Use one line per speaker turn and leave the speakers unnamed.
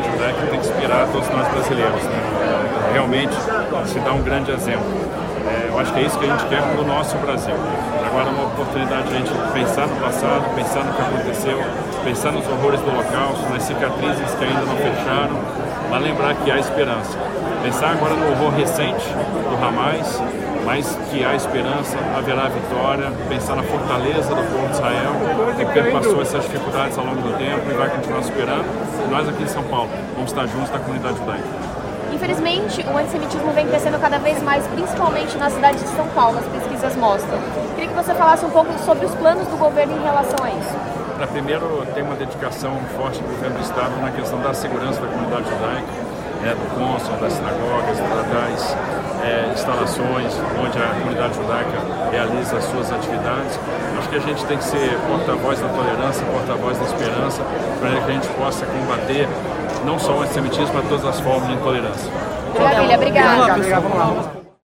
comunidade tem que inspirar todos nós brasileiros. Né? Realmente se dá um grande exemplo. É, eu acho que é isso que a gente quer para o nosso Brasil. Agora é uma oportunidade de a gente pensar no passado, pensar no que aconteceu, pensar nos horrores do Holocausto, nas cicatrizes que ainda não fecharam, mas lembrar que há esperança. Pensar agora no horror recente do Hamas, mas que há esperança, haverá vitória, pensar na fortaleza do povo de Israel, perpassou essas dificuldades ao longo do tempo e vai continuar superando. E nós aqui em São Paulo vamos estar juntos da comunidade judaica.
Infelizmente, o antissemitismo vem crescendo cada vez mais, principalmente na cidade de São Paulo, as pesquisas mostram. Queria que você falasse um pouco sobre os planos do governo em relação a isso.
primeiro, tem uma dedicação forte do governo do Estado na questão da segurança da comunidade judaica, né, do cônsul, das sinagogas, das é, instalações onde a comunidade judaica realiza as suas atividades. Acho que a gente tem que ser porta-voz da tolerância, porta-voz da esperança, para que a gente possa combater não só o antissemitismo, mas todas as formas de intolerância.
Maravilha, obrigada. obrigada.